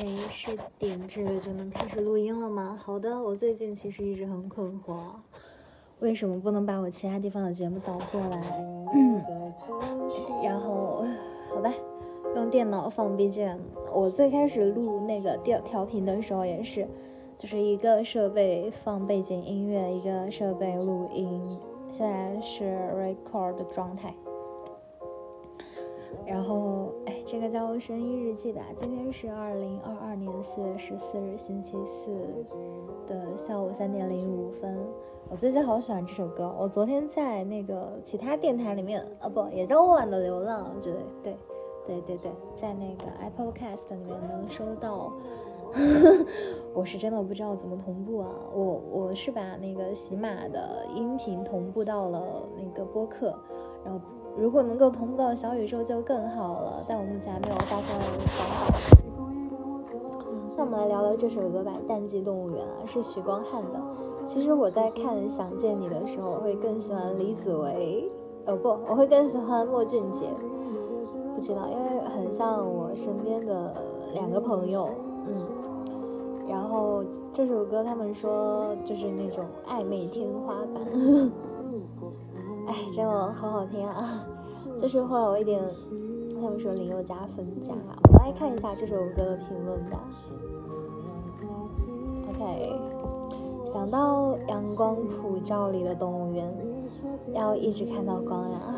哎，是点这个就能开始录音了吗？好的，我最近其实一直很困惑，为什么不能把我其他地方的节目导过来？然后，好吧，用电脑放 BGM。我最开始录那个调调频的时候也是，就是一个设备放背景音乐，一个设备录音。现在是 record 的状态。然后，哎，这个叫声音日记吧。今天是二零二二年四月十四日，星期四的下午三点零五分。我最近好喜欢这首歌。我昨天在那个其他电台里面，啊不，也叫《晚的流浪》，觉得对，对对对，在那个 Apple Cast 里面能收到。我是真的不知道怎么同步啊。我我是把那个喜马的音频同步到了那个播客，然后。如果能够同步到小宇宙就更好了，但我目前还没有发现方法。那我们来聊聊这首歌吧，《淡季动物园》啊，是许光汉的。其实我在看《想见你》的时候，我会更喜欢李子维，哦不，我会更喜欢莫俊杰。不知道，因为很像我身边的两个朋友，嗯。然后这首歌他们说就是那种暧昧天花板。哎，真的好好听啊！就是会有一点，他们说林宥嘉分家。我们来看一下这首歌的评论吧。OK，想到阳光普照里的动物园，要一直看到光呀。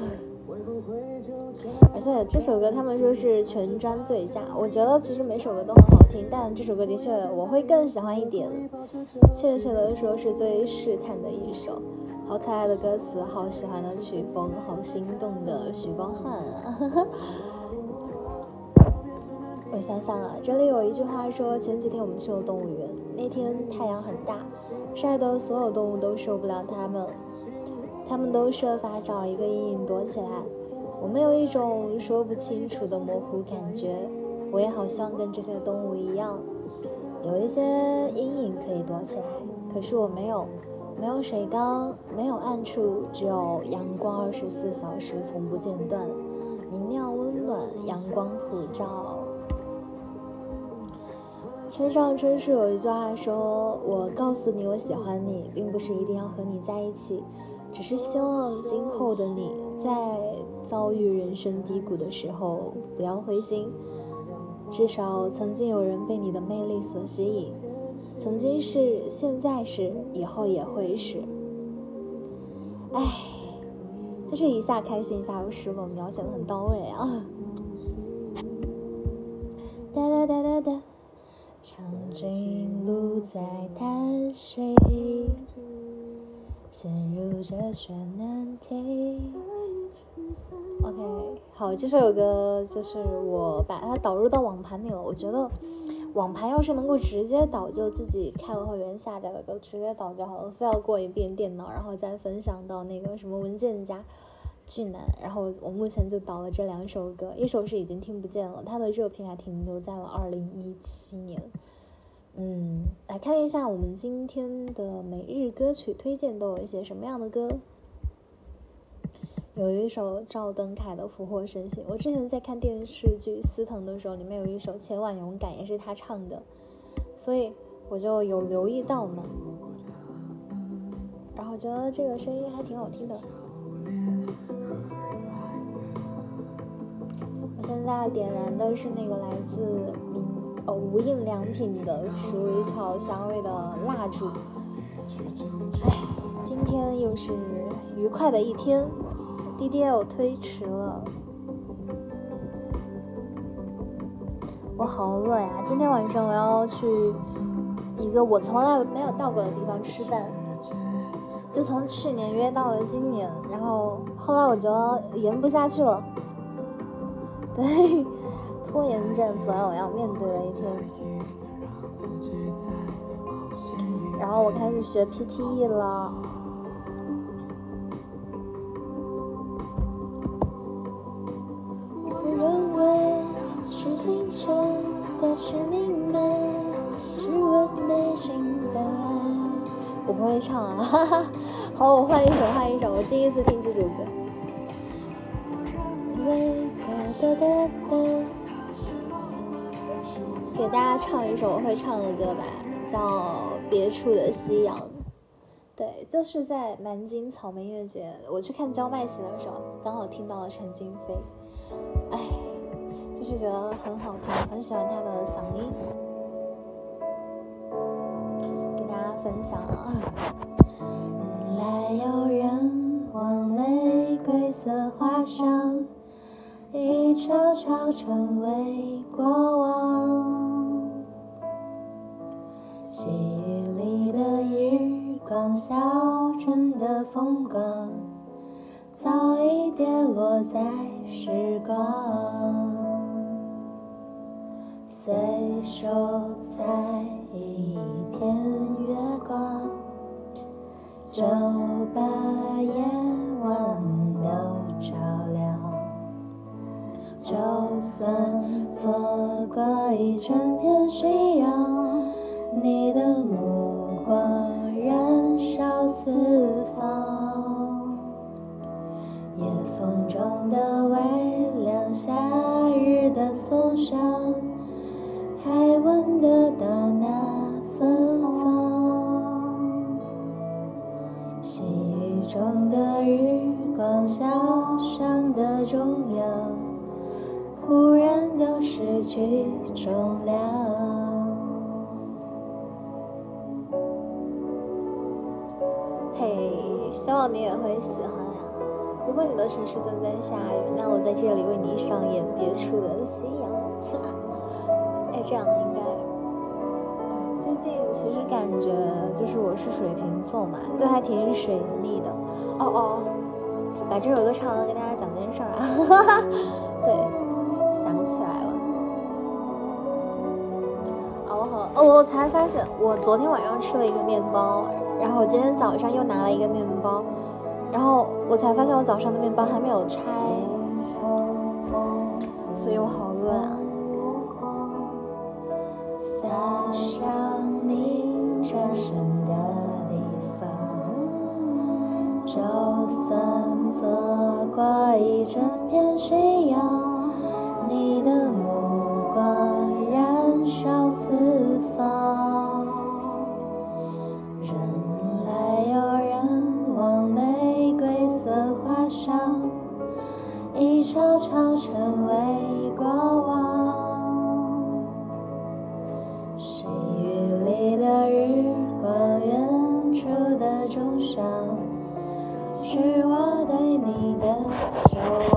而且这首歌他们说是全专最佳，我觉得其实每首歌都很好听，但这首歌的确我会更喜欢一点。确切的说，是最试探的一首。好可爱的歌词，好喜欢的曲风，好心动的许光汉啊！我想想啊，这里有一句话说，前几天我们去了动物园，那天太阳很大，晒得所有动物都受不了它们，它们都设法找一个阴影躲起来。我们有一种说不清楚的模糊感觉，我也好像跟这些动物一样，有一些阴影可以躲起来，可是我没有。没有水缸，没有暗处，只有阳光，二十四小时从不间断，明亮温暖，阳光普照。村上春树有一句话说：“我告诉你我喜欢你，并不是一定要和你在一起，只是希望今后的你在遭遇人生低谷的时候不要灰心，至少曾经有人被你的魅力所吸引。”曾经是，现在是，以后也会是。唉，就是一下开心，一下又失落，描写的很到位啊。哒哒哒哒哒，长颈鹿在叹息，陷入这旋难题。OK，好，这首歌就是我把它导入到网盘里了，我觉得。网盘要是能够直接导，就自己开了会员下载的歌，直接导就好了，非要过一遍电脑，然后再分享到那个什么文件夹，巨难。然后我目前就导了这两首歌，一首是已经听不见了，它的热评还停留在了二零一七年。嗯，来看一下我们今天的每日歌曲推荐都有一些什么样的歌。有一首赵登凯的《俘获神行》，我之前在看电视剧《司藤》的时候，里面有一首《千万勇敢》，也是他唱的，所以我就有留意到嘛。然后觉得这个声音还挺好听的。我现在点燃的是那个来自名哦无印良品的鼠尾草香味的蜡烛。哎，今天又是愉快的一天。D D L 推迟了，我好饿呀！今天晚上我要去一个我从来没有到过的地方吃饭，就从去年约到了今年，然后后来我觉得延不下去了，对，拖延症所有要面对的一天，然后我开始学 P T E 了。我不会唱啊，哈哈。好，我换一首，换一首。我第一次听这首歌。给大家唱一首我会唱的歌吧，叫《别处的夕阳》。对，就是在南京草莓音乐节，我去看焦麦琪的时候，刚好听到了陈金飞。哎，就是觉得很好听，很喜欢他的嗓音，给大家分享啊。来有人往玫瑰色画上。一悄悄成为过往，细雨里的日光，小镇的风光，早已跌落在时光，随手摘一片月光，就把夜晚都照亮。就算错过一整片夕阳，你的目光燃烧四方。夜风中的微凉，夏日的松香，去重量。嘿，希望你也会喜欢呀！如果你的城市正在下雨，那我在这里为你上演别处的夕阳。哎，这样应该……最近其实感觉就是我是水瓶座嘛，就还挺水逆的。哦哦，把这首歌唱完，跟大家讲件事儿啊！哦我才发现，我昨天晚上吃了一个面包，然后我今天早上又拿了一个面包，然后我才发现我早上的面包还没有拆，所以我好饿啊。洒上你转身的地方，就算错过一整片夕阳。悄悄成为过往。细雨里的日光，远处的钟声，是我对你的守望。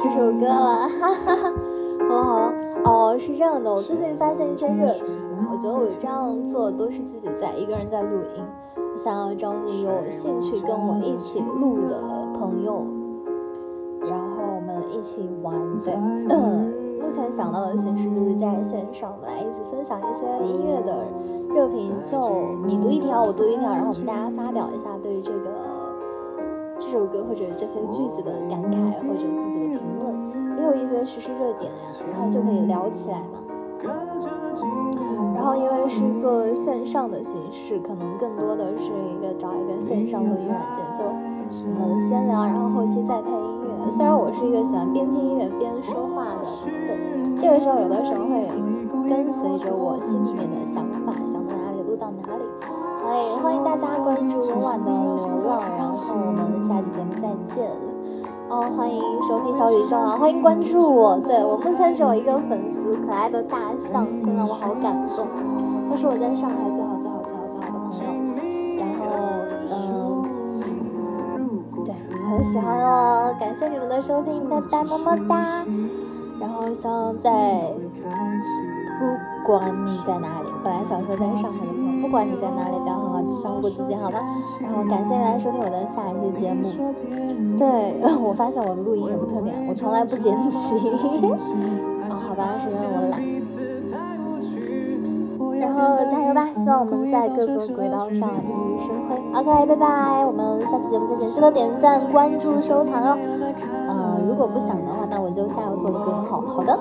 这首歌了，哈哈哈。好好了，哦，是这样的，我最近发现一些热评，我觉得我这样做都是自己在一个人在录音，我想要招募有兴趣跟我一起录的朋友，然后我们一起玩的。嗯，目前想到的形式就是在线上来一起分享一些音乐的热评，就你读一条，我读一条，然后我们大家发表一下对于这个这首歌或者这些句子的感慨或者自己的评论，也有一些时事热点呀，然后就可以聊起来嘛。然后因为是做线上的形式，可能更多的是一个找一个线上录音软件，就我们先聊，然后后期再配音乐。虽然我是一个喜欢边听音乐边说话的人，这个时候有的时候会跟随着我心里面的想法，想到哪里录到哪里。好，欢迎大家关注温婉的流浪，然后我们下期节目再见。哦，欢迎收听小宇宙啊，欢迎关注我。对我目前只有一个粉丝。可爱的大象，听了我好感动。他是我在上海最好最好最好最好的朋友。然后，嗯，对，很喜欢哦，感谢你们的收听，拜拜，么么哒。然后希望在，不管你在哪里，本来想说在上海的朋友，不管你在哪里，的照顾自己，好吧？然后感谢大家收听我的下一期节目。对，我发现我的录音有个特点，我从来不剪辑。哦，好吧，是因为我懒。然后加油吧，希望我们在各自轨道上熠熠生辉。OK，拜拜，我们下期节目再见，记得点赞、关注、收藏哦。呃，如果不想的话，那我就加油做的更好。好的。